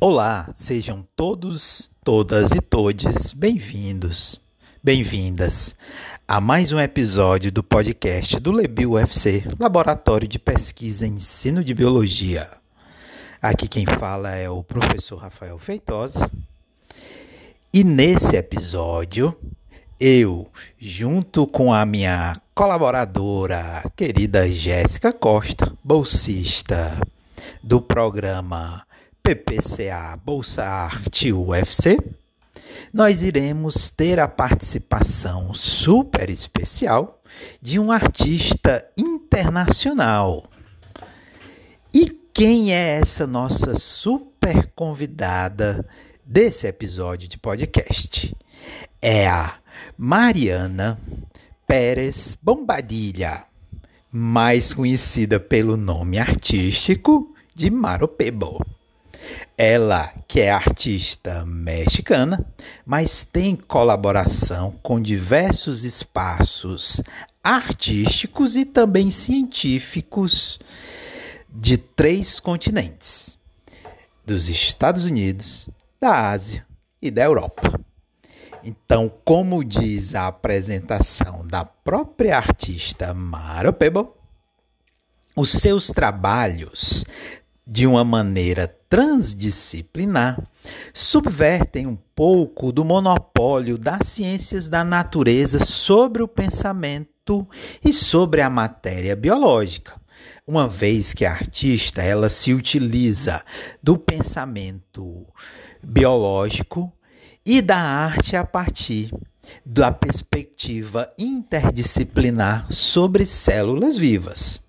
Olá, sejam todos, todas e todes bem-vindos, bem-vindas a mais um episódio do podcast do Lebil UFC, Laboratório de Pesquisa e Ensino de Biologia. Aqui quem fala é o professor Rafael Feitosa. E nesse episódio, eu, junto com a minha colaboradora, querida Jéssica Costa, bolsista do programa PPCA Bolsa Arte UFC, nós iremos ter a participação super especial de um artista internacional. E quem é essa nossa super convidada desse episódio de podcast? É a Mariana Pérez Bombadilha, mais conhecida pelo nome artístico de Maropebo. Ela, que é artista mexicana, mas tem colaboração com diversos espaços artísticos e também científicos de três continentes: dos Estados Unidos, da Ásia e da Europa. Então, como diz a apresentação da própria artista Maro Pebo, os seus trabalhos de uma maneira transdisciplinar, subvertem um pouco do monopólio das ciências da natureza sobre o pensamento e sobre a matéria biológica. Uma vez que a artista ela se utiliza do pensamento biológico e da arte a partir da perspectiva interdisciplinar sobre células vivas.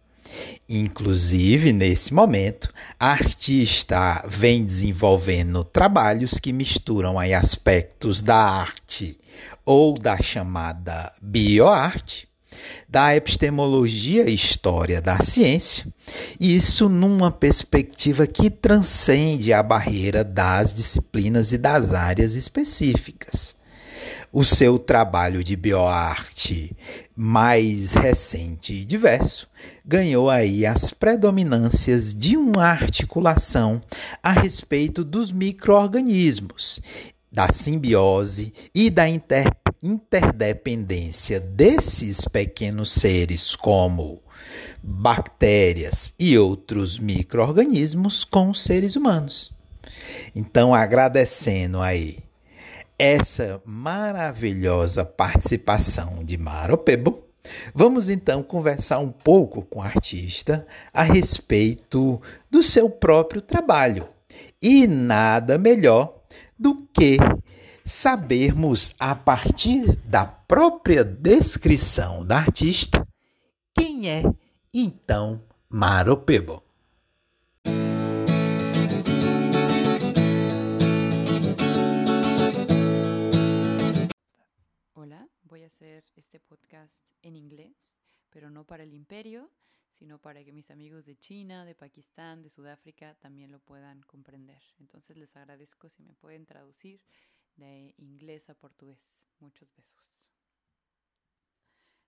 Inclusive, nesse momento, a artista vem desenvolvendo trabalhos que misturam aí aspectos da arte ou da chamada bioarte, da epistemologia e história da ciência, isso numa perspectiva que transcende a barreira das disciplinas e das áreas específicas. O seu trabalho de bioarte mais recente e diverso ganhou aí as predominâncias de uma articulação a respeito dos microorganismos, da simbiose e da inter interdependência desses pequenos seres como bactérias e outros microorganismos com os seres humanos. Então, agradecendo aí essa maravilhosa participação de Maro Pebo, vamos então conversar um pouco com o artista a respeito do seu próprio trabalho. E nada melhor do que sabermos, a partir da própria descrição da artista, quem é então Maro Pebo. hacer este podcast en inglés, pero no para el imperio, sino para que mis amigos de China, de Pakistán, de Sudáfrica también lo puedan comprender. Entonces les agradezco si me pueden traducir de inglés a portugués. Muchos besos.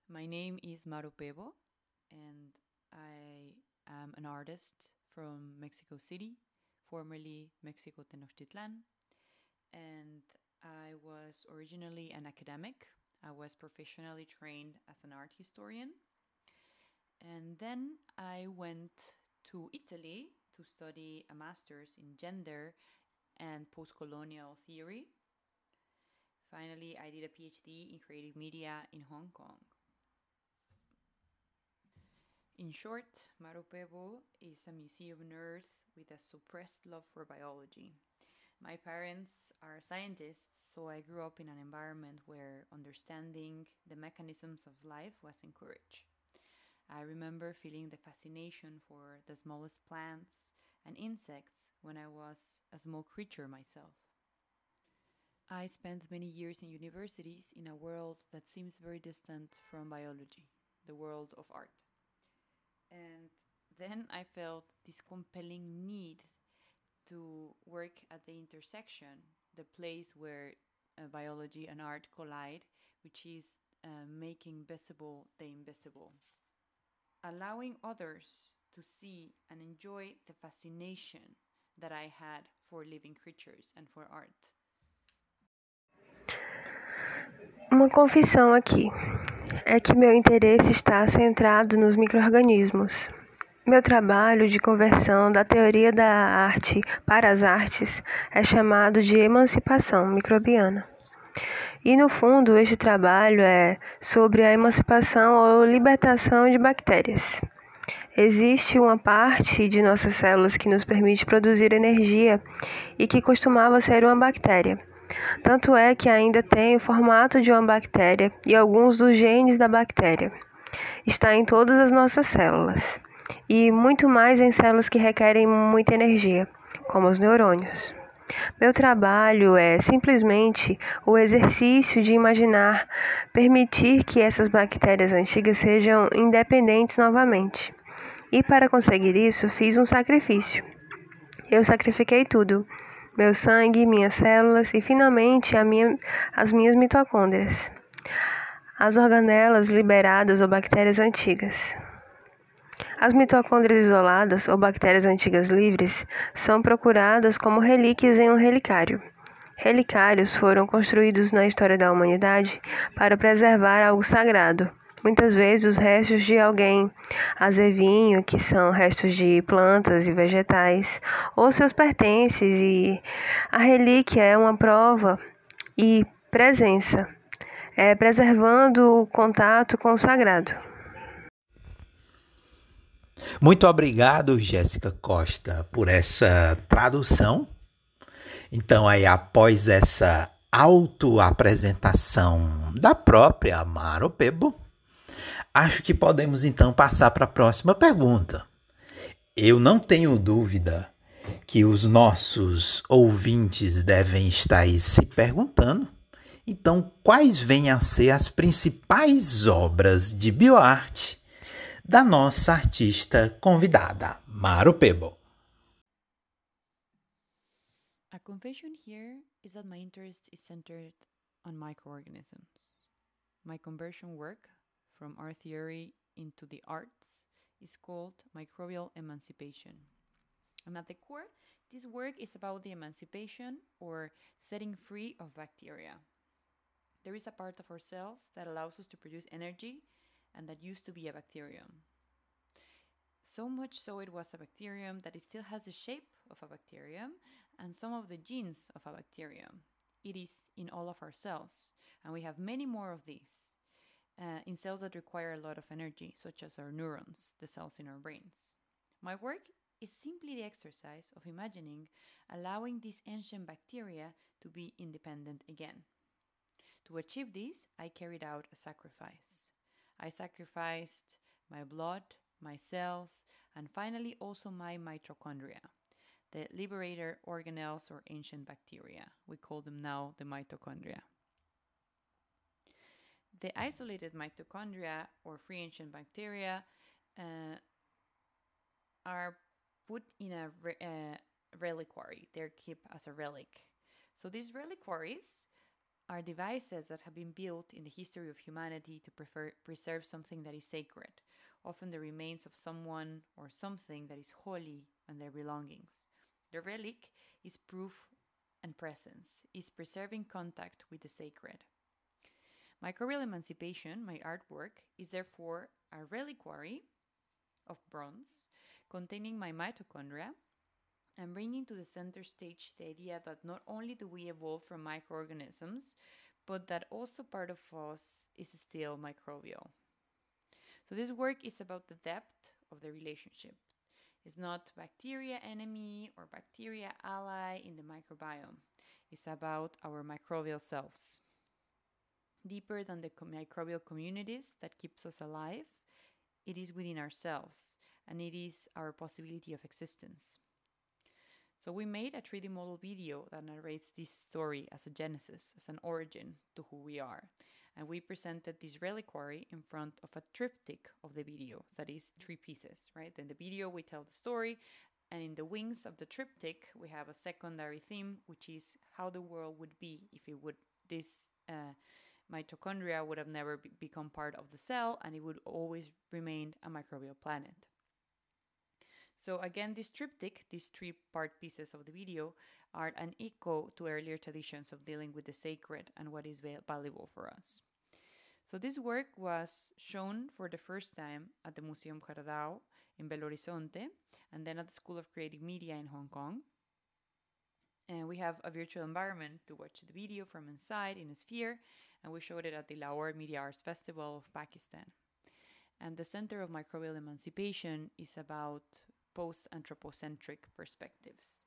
My name is Maru Pebo and I am an artist from Mexico City, formerly Mexico Tenochtitlan, and I was originally an academic I was professionally trained as an art historian. And then I went to Italy to study a master's in gender and post colonial theory. Finally, I did a PhD in creative media in Hong Kong. In short, Maropebo is a museum nerd with a suppressed love for biology. My parents are scientists so I grew up in an environment where understanding the mechanisms of life was encouraged. I remember feeling the fascination for the smallest plants and insects when I was a small creature myself. I spent many years in universities in a world that seems very distant from biology, the world of art. And then I felt this compelling need to work at the intersection the place where uh, biology and art collide, which is uh, making visible the invisible. Allowing others to see and enjoy the fascination that I had for living creatures and for art. Uma confissão aqui é que meu interesse está centrado nos microorganismos. Meu trabalho de conversão da teoria da arte para as artes é chamado de emancipação microbiana. E no fundo, este trabalho é sobre a emancipação ou libertação de bactérias. Existe uma parte de nossas células que nos permite produzir energia e que costumava ser uma bactéria. Tanto é que ainda tem o formato de uma bactéria e alguns dos genes da bactéria. Está em todas as nossas células e muito mais em células que requerem muita energia, como os neurônios. Meu trabalho é simplesmente o exercício de imaginar permitir que essas bactérias antigas sejam independentes novamente. E para conseguir isso, fiz um sacrifício. Eu sacrifiquei tudo: meu sangue, minhas células e finalmente minha, as minhas mitocôndrias, as organelas liberadas ou bactérias antigas. As mitocôndrias isoladas ou bactérias antigas livres são procuradas como relíquias em um relicário. Relicários foram construídos na história da humanidade para preservar algo sagrado. Muitas vezes os restos de alguém, azevinho, que são restos de plantas e vegetais, ou seus pertences, e a relíquia é uma prova e presença, é, preservando o contato com o sagrado. Muito obrigado, Jéssica Costa, por essa tradução. Então, aí, após essa autoapresentação da própria Amaro Pebo, acho que podemos então passar para a próxima pergunta. Eu não tenho dúvida que os nossos ouvintes devem estar se perguntando. Então, quais vêm a ser as principais obras de bioarte da nossa artista convidada, Maru Pebo. A confession here is that my interest is centered on microorganisms. My conversion work from art theory into the arts is called microbial emancipation. And at the core, this work is about the emancipation or setting free of bacteria. There is a part of our cells that allows us to produce energy and that used to be a bacterium. So much so it was a bacterium that it still has the shape of a bacterium and some of the genes of a bacterium. It is in all of our cells, and we have many more of these uh, in cells that require a lot of energy, such as our neurons, the cells in our brains. My work is simply the exercise of imagining allowing these ancient bacteria to be independent again. To achieve this, I carried out a sacrifice. I sacrificed my blood, my cells, and finally also my mitochondria, the liberator organelles or ancient bacteria. We call them now the mitochondria. The isolated mitochondria or free ancient bacteria uh, are put in a re- uh, reliquary. They're kept as a relic. So these reliquaries are devices that have been built in the history of humanity to prefer, preserve something that is sacred, often the remains of someone or something that is holy and their belongings. The relic is proof and presence, is preserving contact with the sacred. Microbial emancipation, my artwork, is therefore a reliquary of bronze containing my mitochondria and bringing to the center stage the idea that not only do we evolve from microorganisms, but that also part of us is still microbial. So this work is about the depth of the relationship. It's not bacteria enemy or bacteria ally in the microbiome. It's about our microbial selves. Deeper than the microbial communities that keeps us alive, it is within ourselves and it is our possibility of existence. So we made a 3D model video that narrates this story as a genesis, as an origin to who we are. And we presented this reliquary in front of a triptych of the video, that is three pieces, right? In the video we tell the story, and in the wings of the triptych we have a secondary theme, which is how the world would be if it would this uh, mitochondria would have never be become part of the cell, and it would always remain a microbial planet. So, again, this triptych, these three part pieces of the video, are an echo to earlier traditions of dealing with the sacred and what is valuable for us. So, this work was shown for the first time at the Museum Jardao in Belo Horizonte and then at the School of Creative Media in Hong Kong. And we have a virtual environment to watch the video from inside in a sphere, and we showed it at the Lahore Media Arts Festival of Pakistan. And the Center of Microbial Emancipation is about post anthropocentric perspectives,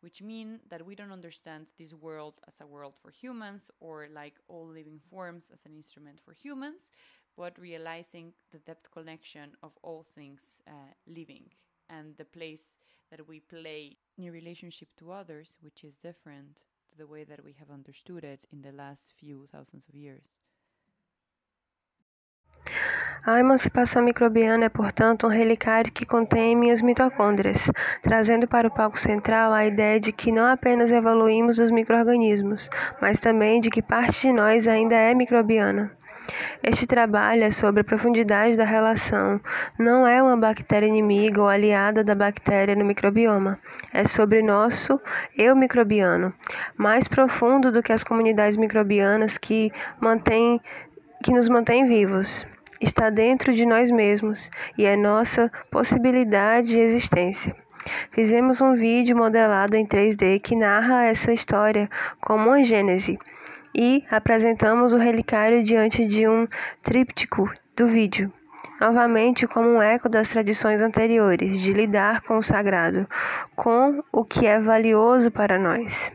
which mean that we don't understand this world as a world for humans or like all living forms as an instrument for humans, but realizing the depth connection of all things uh, living and the place that we play in relationship to others, which is different to the way that we have understood it in the last few thousands of years. A emancipação microbiana é, portanto, um relicário que contém minhas mitocôndrias, trazendo para o palco central a ideia de que não apenas evoluímos dos microorganismos, mas também de que parte de nós ainda é microbiana. Este trabalho é sobre a profundidade da relação. Não é uma bactéria inimiga ou aliada da bactéria no microbioma. É sobre nosso eu microbiano, mais profundo do que as comunidades microbianas que mantém, que nos mantêm vivos está dentro de nós mesmos e é nossa possibilidade de existência. Fizemos um vídeo modelado em 3D que narra essa história como uma gênese e apresentamos o relicário diante de um tríptico do vídeo, novamente como um eco das tradições anteriores de lidar com o sagrado, com o que é valioso para nós.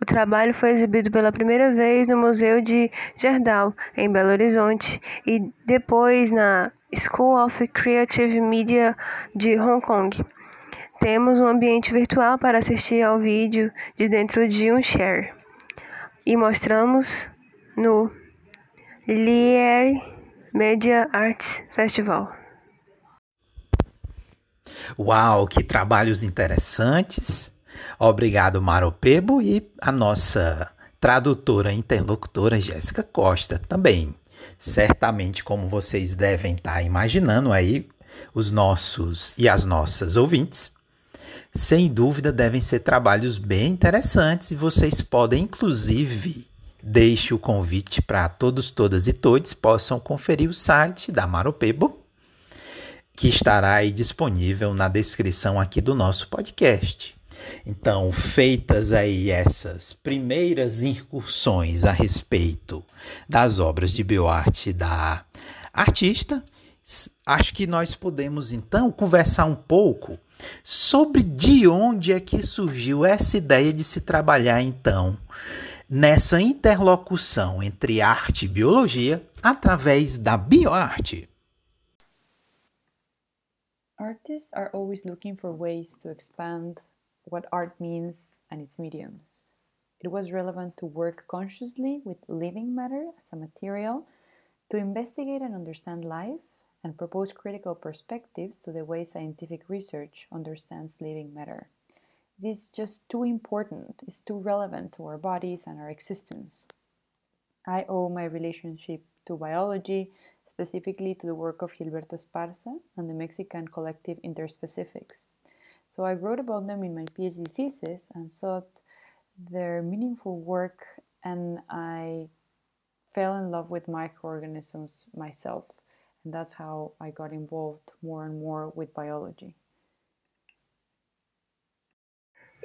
O trabalho foi exibido pela primeira vez no Museu de Gerdau, em Belo Horizonte, e depois na School of Creative Media de Hong Kong. Temos um ambiente virtual para assistir ao vídeo de dentro de um share. E mostramos no Lier Media Arts Festival. Uau, que trabalhos interessantes! Obrigado, Maro Pebo, e a nossa tradutora interlocutora Jéssica Costa também. Certamente, como vocês devem estar imaginando aí, os nossos e as nossas ouvintes, sem dúvida devem ser trabalhos bem interessantes e vocês podem, inclusive, deixe o convite para todos, todas e todos possam conferir o site da Maropebo, que estará aí disponível na descrição aqui do nosso podcast. Então, feitas aí essas primeiras incursões a respeito das obras de bioarte da artista, acho que nós podemos então conversar um pouco sobre de onde é que surgiu essa ideia de se trabalhar então nessa interlocução entre arte e biologia através da bioarte. Artists are always looking for ways to expand what art means and its mediums. It was relevant to work consciously with living matter as a material, to investigate and understand life, and propose critical perspectives to the way scientific research understands living matter. It is just too important, it's too relevant to our bodies and our existence. I owe my relationship to biology, specifically to the work of Gilberto Esparza and the Mexican collective Interspecifics. So I wrote about them in my PhD thesis and thought their meaningful work, and I fell in love with microorganisms myself. And that's how I got involved more and more with biology.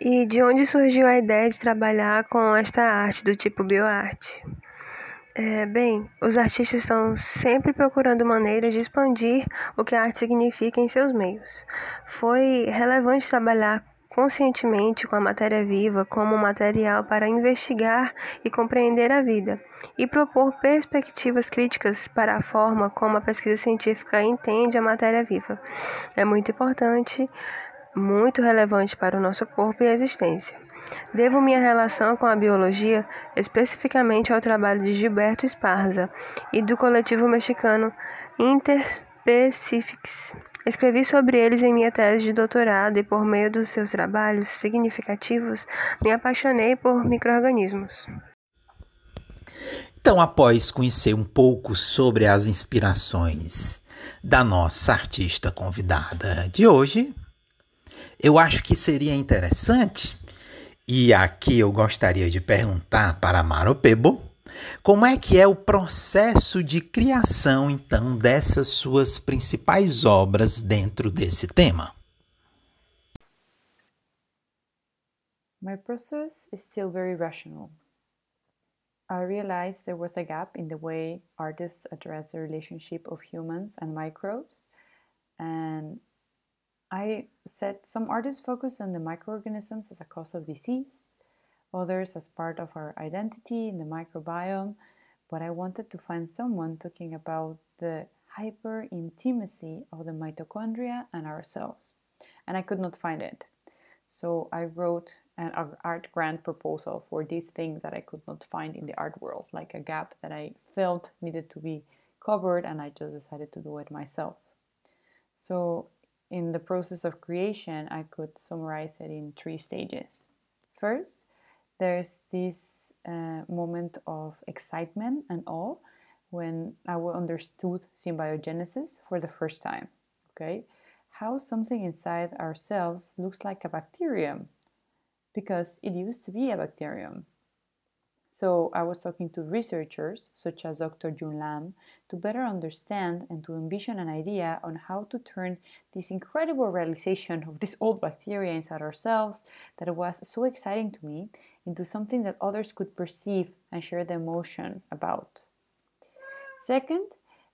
E de onde surgiu a ideia de trabalhar com esta arte do tipo bioarte? É, bem, os artistas estão sempre procurando maneiras de expandir o que a arte significa em seus meios. Foi relevante trabalhar conscientemente com a matéria viva como material para investigar e compreender a vida e propor perspectivas críticas para a forma como a pesquisa científica entende a matéria viva. É muito importante, muito relevante para o nosso corpo e existência. Devo minha relação com a biologia especificamente ao trabalho de Gilberto Esparza e do coletivo mexicano Interspecifics. Escrevi sobre eles em minha tese de doutorado e, por meio dos seus trabalhos significativos, me apaixonei por microorganismos. Então, após conhecer um pouco sobre as inspirações da nossa artista convidada de hoje, Eu acho que seria interessante, e aqui eu gostaria de perguntar para Maro Pebo, como é que é o processo de criação, então, dessas suas principais obras dentro desse tema? My process is still very rational. I realized there was a gap in the way artists address the relationship of humans and microbes. And I said some artists focus on the microorganisms as a cause of disease, others as part of our identity in the microbiome. But I wanted to find someone talking about the hyper intimacy of the mitochondria and ourselves. And I could not find it. So I wrote an art grant proposal for these things that I could not find in the art world, like a gap that I felt needed to be covered, and I just decided to do it myself. So, in the process of creation, I could summarize it in three stages. First, there's this uh, moment of excitement and awe when I understood symbiogenesis for the first time. Okay, how something inside ourselves looks like a bacterium because it used to be a bacterium. So I was talking to researchers such as Dr. Jun Lam to better understand and to envision an idea on how to turn this incredible realization of this old bacteria inside ourselves that was so exciting to me into something that others could perceive and share the emotion about. Second,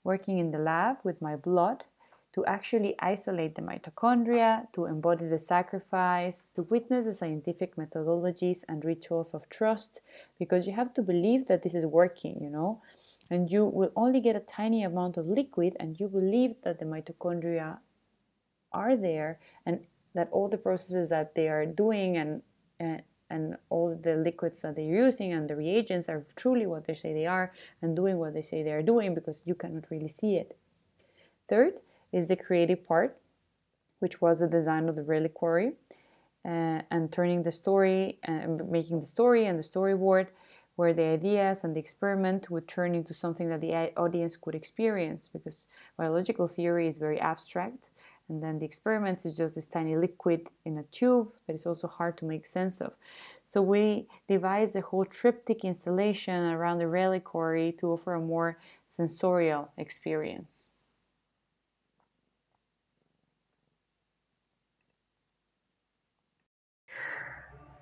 working in the lab with my blood to actually isolate the mitochondria, to embody the sacrifice, to witness the scientific methodologies and rituals of trust, because you have to believe that this is working, you know. And you will only get a tiny amount of liquid, and you believe that the mitochondria are there and that all the processes that they are doing and, and and all the liquids that they're using and the reagents are truly what they say they are and doing what they say they are doing because you cannot really see it. Third, is the creative part, which was the design of the reliquary uh, and turning the story and uh, making the story and the storyboard where the ideas and the experiment would turn into something that the audience could experience because biological theory is very abstract and then the experiments is just this tiny liquid in a tube that is also hard to make sense of. So we devised a whole triptych installation around the reliquary to offer a more sensorial experience.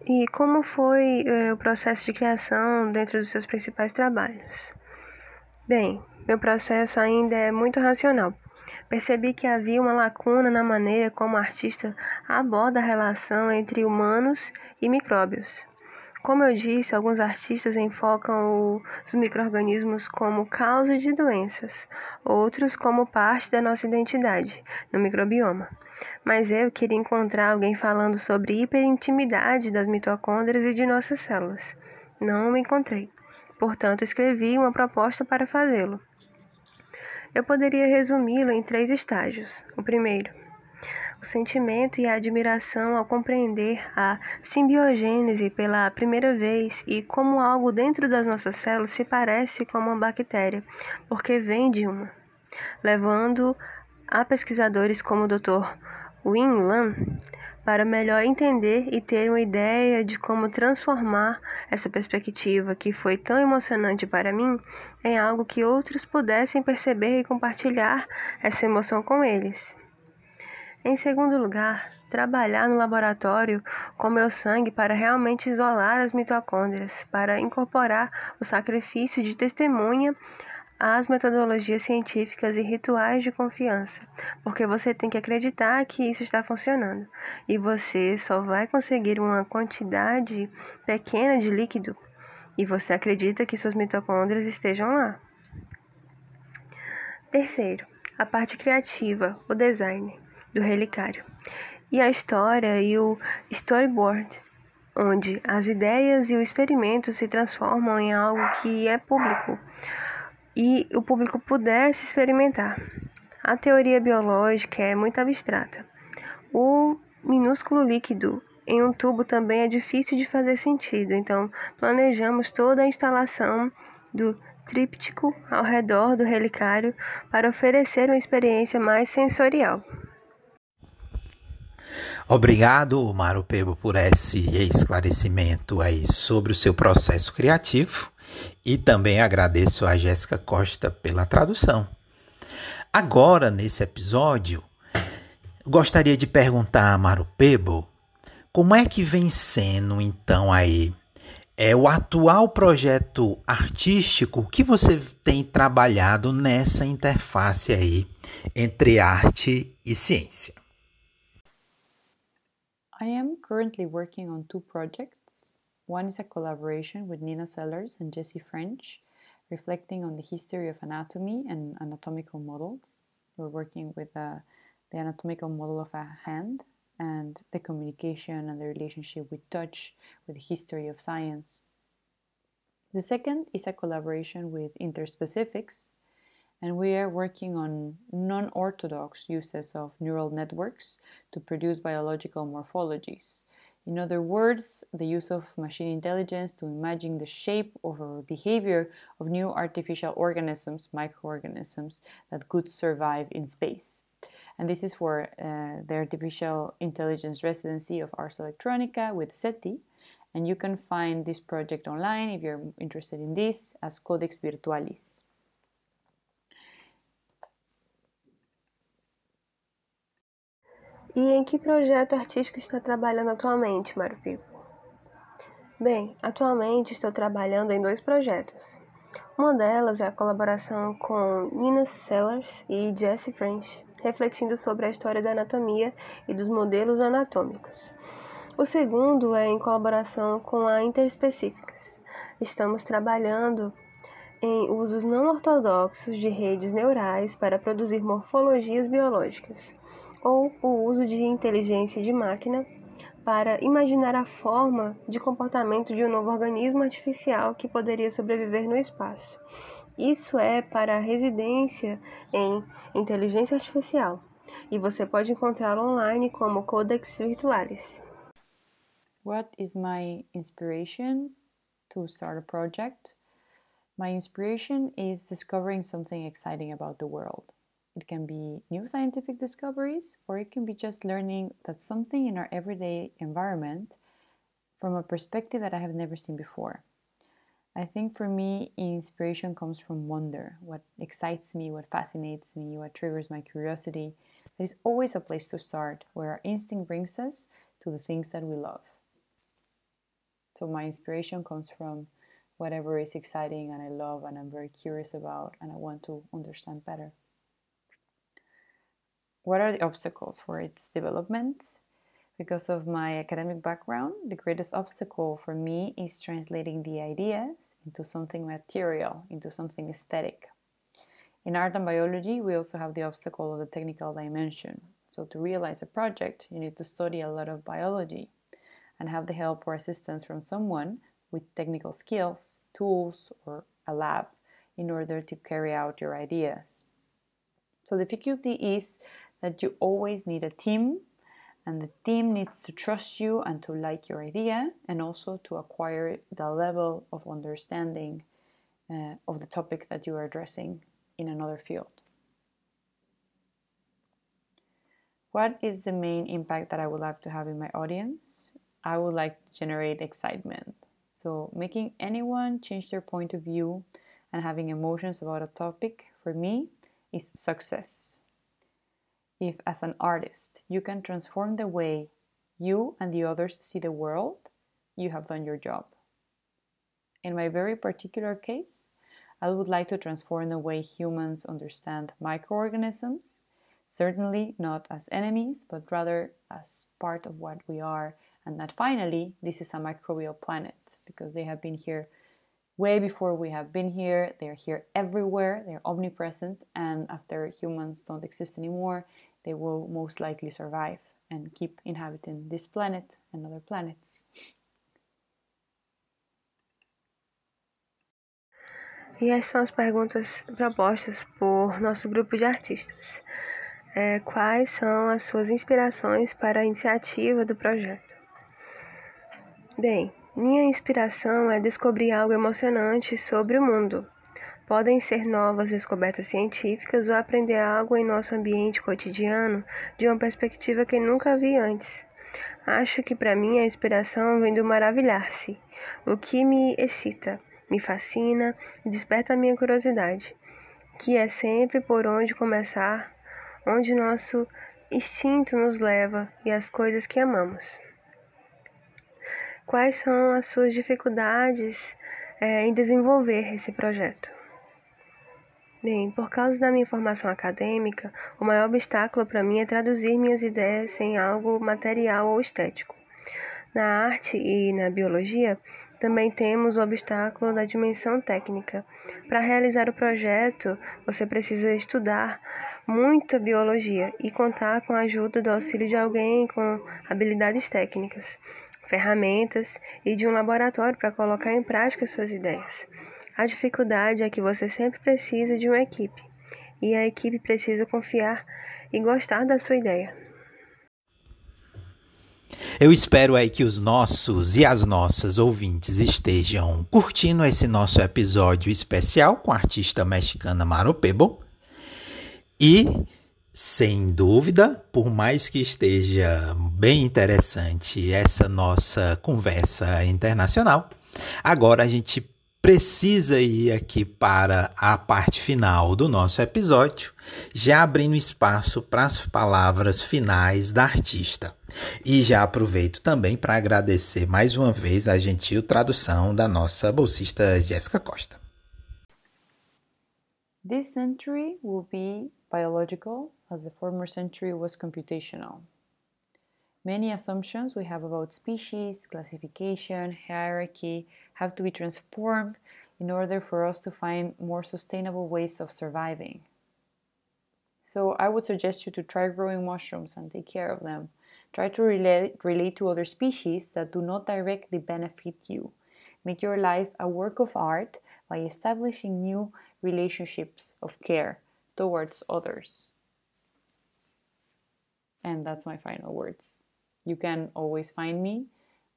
E como foi é, o processo de criação dentro dos seus principais trabalhos? Bem, meu processo ainda é muito racional. Percebi que havia uma lacuna na maneira como o artista aborda a relação entre humanos e micróbios. Como eu disse, alguns artistas enfocam os microrganismos como causa de doenças, outros como parte da nossa identidade no microbioma. Mas eu queria encontrar alguém falando sobre hiperintimidade das mitocôndrias e de nossas células. Não me encontrei. Portanto, escrevi uma proposta para fazê-lo. Eu poderia resumi-lo em três estágios. O primeiro, o sentimento e a admiração ao compreender a simbiogênese pela primeira vez e como algo dentro das nossas células se parece com uma bactéria, porque vem de uma, levando a pesquisadores como o Dr. Win Lan para melhor entender e ter uma ideia de como transformar essa perspectiva que foi tão emocionante para mim em algo que outros pudessem perceber e compartilhar essa emoção com eles. Em segundo lugar, trabalhar no laboratório com meu sangue para realmente isolar as mitocôndrias, para incorporar o sacrifício de testemunha às metodologias científicas e rituais de confiança, porque você tem que acreditar que isso está funcionando e você só vai conseguir uma quantidade pequena de líquido e você acredita que suas mitocôndrias estejam lá. Terceiro, a parte criativa, o design do relicário. E a história e o storyboard, onde as ideias e o experimento se transformam em algo que é público e o público pudesse experimentar. A teoria biológica é muito abstrata. O minúsculo líquido em um tubo também é difícil de fazer sentido, então planejamos toda a instalação do tríptico ao redor do relicário para oferecer uma experiência mais sensorial. Obrigado, Mário Pebo, por esse esclarecimento aí sobre o seu processo criativo e também agradeço a Jéssica Costa pela tradução. Agora, nesse episódio, gostaria de perguntar a Mário Pebo como é que vem sendo então aí é o atual projeto artístico que você tem trabalhado nessa interface aí entre arte e ciência. I am currently working on two projects. One is a collaboration with Nina Sellers and Jesse French, reflecting on the history of anatomy and anatomical models. We're working with uh, the anatomical model of a hand and the communication and the relationship with touch, with the history of science. The second is a collaboration with Interspecifics, and we are working on non orthodox uses of neural networks to produce biological morphologies. In other words, the use of machine intelligence to imagine the shape or behavior of new artificial organisms, microorganisms, that could survive in space. And this is for uh, the artificial intelligence residency of Ars Electronica with SETI. And you can find this project online if you're interested in this as Codex Virtualis. E em que projeto artístico está trabalhando atualmente, Mário Pipo? Bem, atualmente estou trabalhando em dois projetos. Uma delas é a colaboração com Nina Sellers e Jesse French, refletindo sobre a história da anatomia e dos modelos anatômicos. O segundo é em colaboração com a Interspecíficas. Estamos trabalhando em usos não ortodoxos de redes neurais para produzir morfologias biológicas ou o uso de inteligência de máquina para imaginar a forma de comportamento de um novo organismo artificial que poderia sobreviver no espaço. Isso é para a residência em inteligência artificial e você pode encontrá-lo online como Codex Virtualis. What is my inspiration to start a project? My inspiration is discovering something exciting about the world. It can be new scientific discoveries, or it can be just learning that something in our everyday environment from a perspective that I have never seen before. I think for me, inspiration comes from wonder, what excites me, what fascinates me, what triggers my curiosity. There is always a place to start where our instinct brings us to the things that we love. So, my inspiration comes from whatever is exciting and I love and I'm very curious about and I want to understand better. What are the obstacles for its development? Because of my academic background, the greatest obstacle for me is translating the ideas into something material, into something aesthetic. In art and biology, we also have the obstacle of the technical dimension. So, to realize a project, you need to study a lot of biology and have the help or assistance from someone with technical skills, tools, or a lab in order to carry out your ideas. So, the difficulty is that you always need a team and the team needs to trust you and to like your idea and also to acquire the level of understanding uh, of the topic that you are addressing in another field. What is the main impact that I would like to have in my audience? I would like to generate excitement. So, making anyone change their point of view and having emotions about a topic for me is success if, as an artist, you can transform the way you and the others see the world, you have done your job. In my very particular case, I would like to transform the way humans understand microorganisms, certainly not as enemies, but rather as part of what we are, and that finally, this is a microbial planet because they have been here way before we have been here. They're here everywhere, they're omnipresent, and after humans don't exist anymore, they will most likely survive and keep inhabiting this planet and other planets. E essas são as perguntas propostas por nosso grupo de artistas. É, quais são as suas inspirações para a iniciativa do projeto? Bem, minha inspiração é descobrir algo emocionante sobre o mundo. Podem ser novas descobertas científicas ou aprender algo em nosso ambiente cotidiano de uma perspectiva que nunca vi antes. Acho que para mim a inspiração vem do maravilhar-se, o que me excita, me fascina e desperta a minha curiosidade, que é sempre por onde começar, onde nosso instinto nos leva e as coisas que amamos. Quais são as suas dificuldades é, em desenvolver esse projeto? Bem, por causa da minha formação acadêmica, o maior obstáculo para mim é traduzir minhas ideias em algo material ou estético. Na arte e na biologia, também temos o obstáculo da dimensão técnica. Para realizar o projeto, você precisa estudar muita biologia e contar com a ajuda do auxílio de alguém com habilidades técnicas ferramentas e de um laboratório para colocar em prática suas ideias. A dificuldade é que você sempre precisa de uma equipe e a equipe precisa confiar e gostar da sua ideia. Eu espero aí que os nossos e as nossas ouvintes estejam curtindo esse nosso episódio especial com a artista mexicana Maro Pebo. E sem dúvida, por mais que esteja bem interessante essa nossa conversa internacional, agora a gente precisa ir aqui para a parte final do nosso episódio, já abrindo espaço para as palavras finais da artista. E já aproveito também para agradecer mais uma vez a gentil tradução da nossa bolsista Jéssica Costa. This century will be biological as the former century was computational. Many assumptions we have about species, classification, hierarchy have to be transformed in order for us to find more sustainable ways of surviving. So, I would suggest you to try growing mushrooms and take care of them. Try to relate, relate to other species that do not directly benefit you. Make your life a work of art by establishing new relationships of care towards others. And that's my final words. You can always find me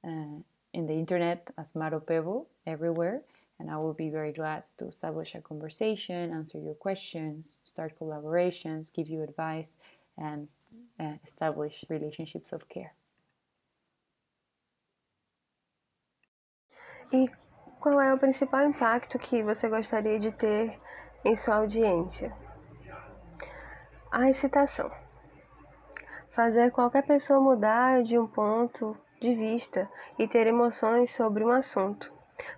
uh, in the internet as Maro Pebo everywhere, and I will be very glad to establish a conversation, answer your questions, start collaborations, give you advice, and uh, establish relationships of care. E qual é o principal impacto que você gostaria de ter em sua audiência? A excitação. Fazer qualquer pessoa mudar de um ponto de vista e ter emoções sobre um assunto.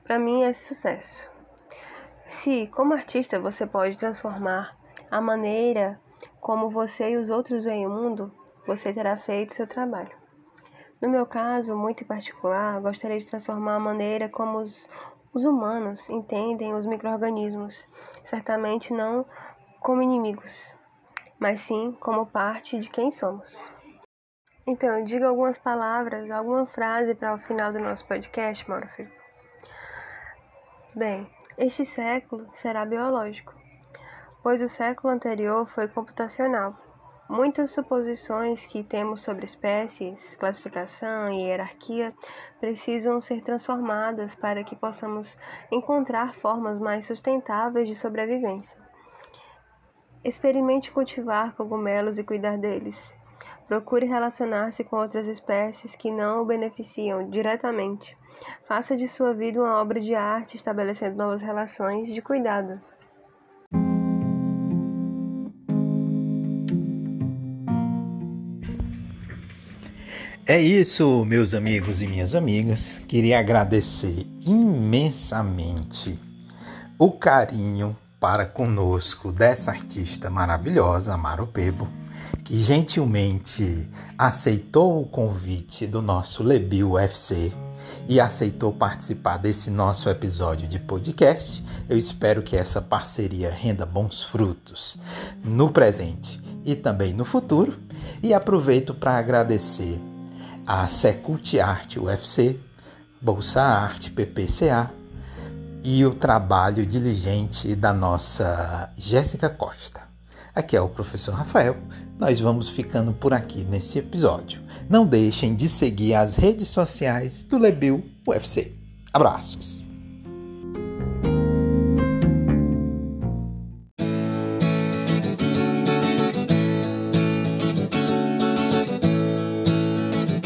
Para mim é sucesso. Se, como artista, você pode transformar a maneira como você e os outros veem o mundo, você terá feito seu trabalho. No meu caso, muito em particular, gostaria de transformar a maneira como os, os humanos entendem os micro-organismos, certamente não como inimigos, mas sim como parte de quem somos. Então, diga algumas palavras, alguma frase para o final do nosso podcast, Mauro. Bem, este século será biológico, pois o século anterior foi computacional. Muitas suposições que temos sobre espécies, classificação e hierarquia precisam ser transformadas para que possamos encontrar formas mais sustentáveis de sobrevivência. Experimente cultivar cogumelos e cuidar deles. Procure relacionar-se com outras espécies que não o beneficiam diretamente. Faça de sua vida uma obra de arte, estabelecendo novas relações de cuidado. É isso, meus amigos e minhas amigas. Queria agradecer imensamente o carinho para conosco dessa artista maravilhosa, Amaro Pebo, que gentilmente aceitou o convite do nosso Lebil UFC e aceitou participar desse nosso episódio de podcast. Eu espero que essa parceria renda bons frutos no presente e também no futuro. E aproveito para agradecer a Secult Arte UFC, Bolsa Arte PPCA e o trabalho diligente da nossa Jéssica Costa. Aqui é o professor Rafael. Nós vamos ficando por aqui nesse episódio. Não deixem de seguir as redes sociais do Lebil UFC. Abraços!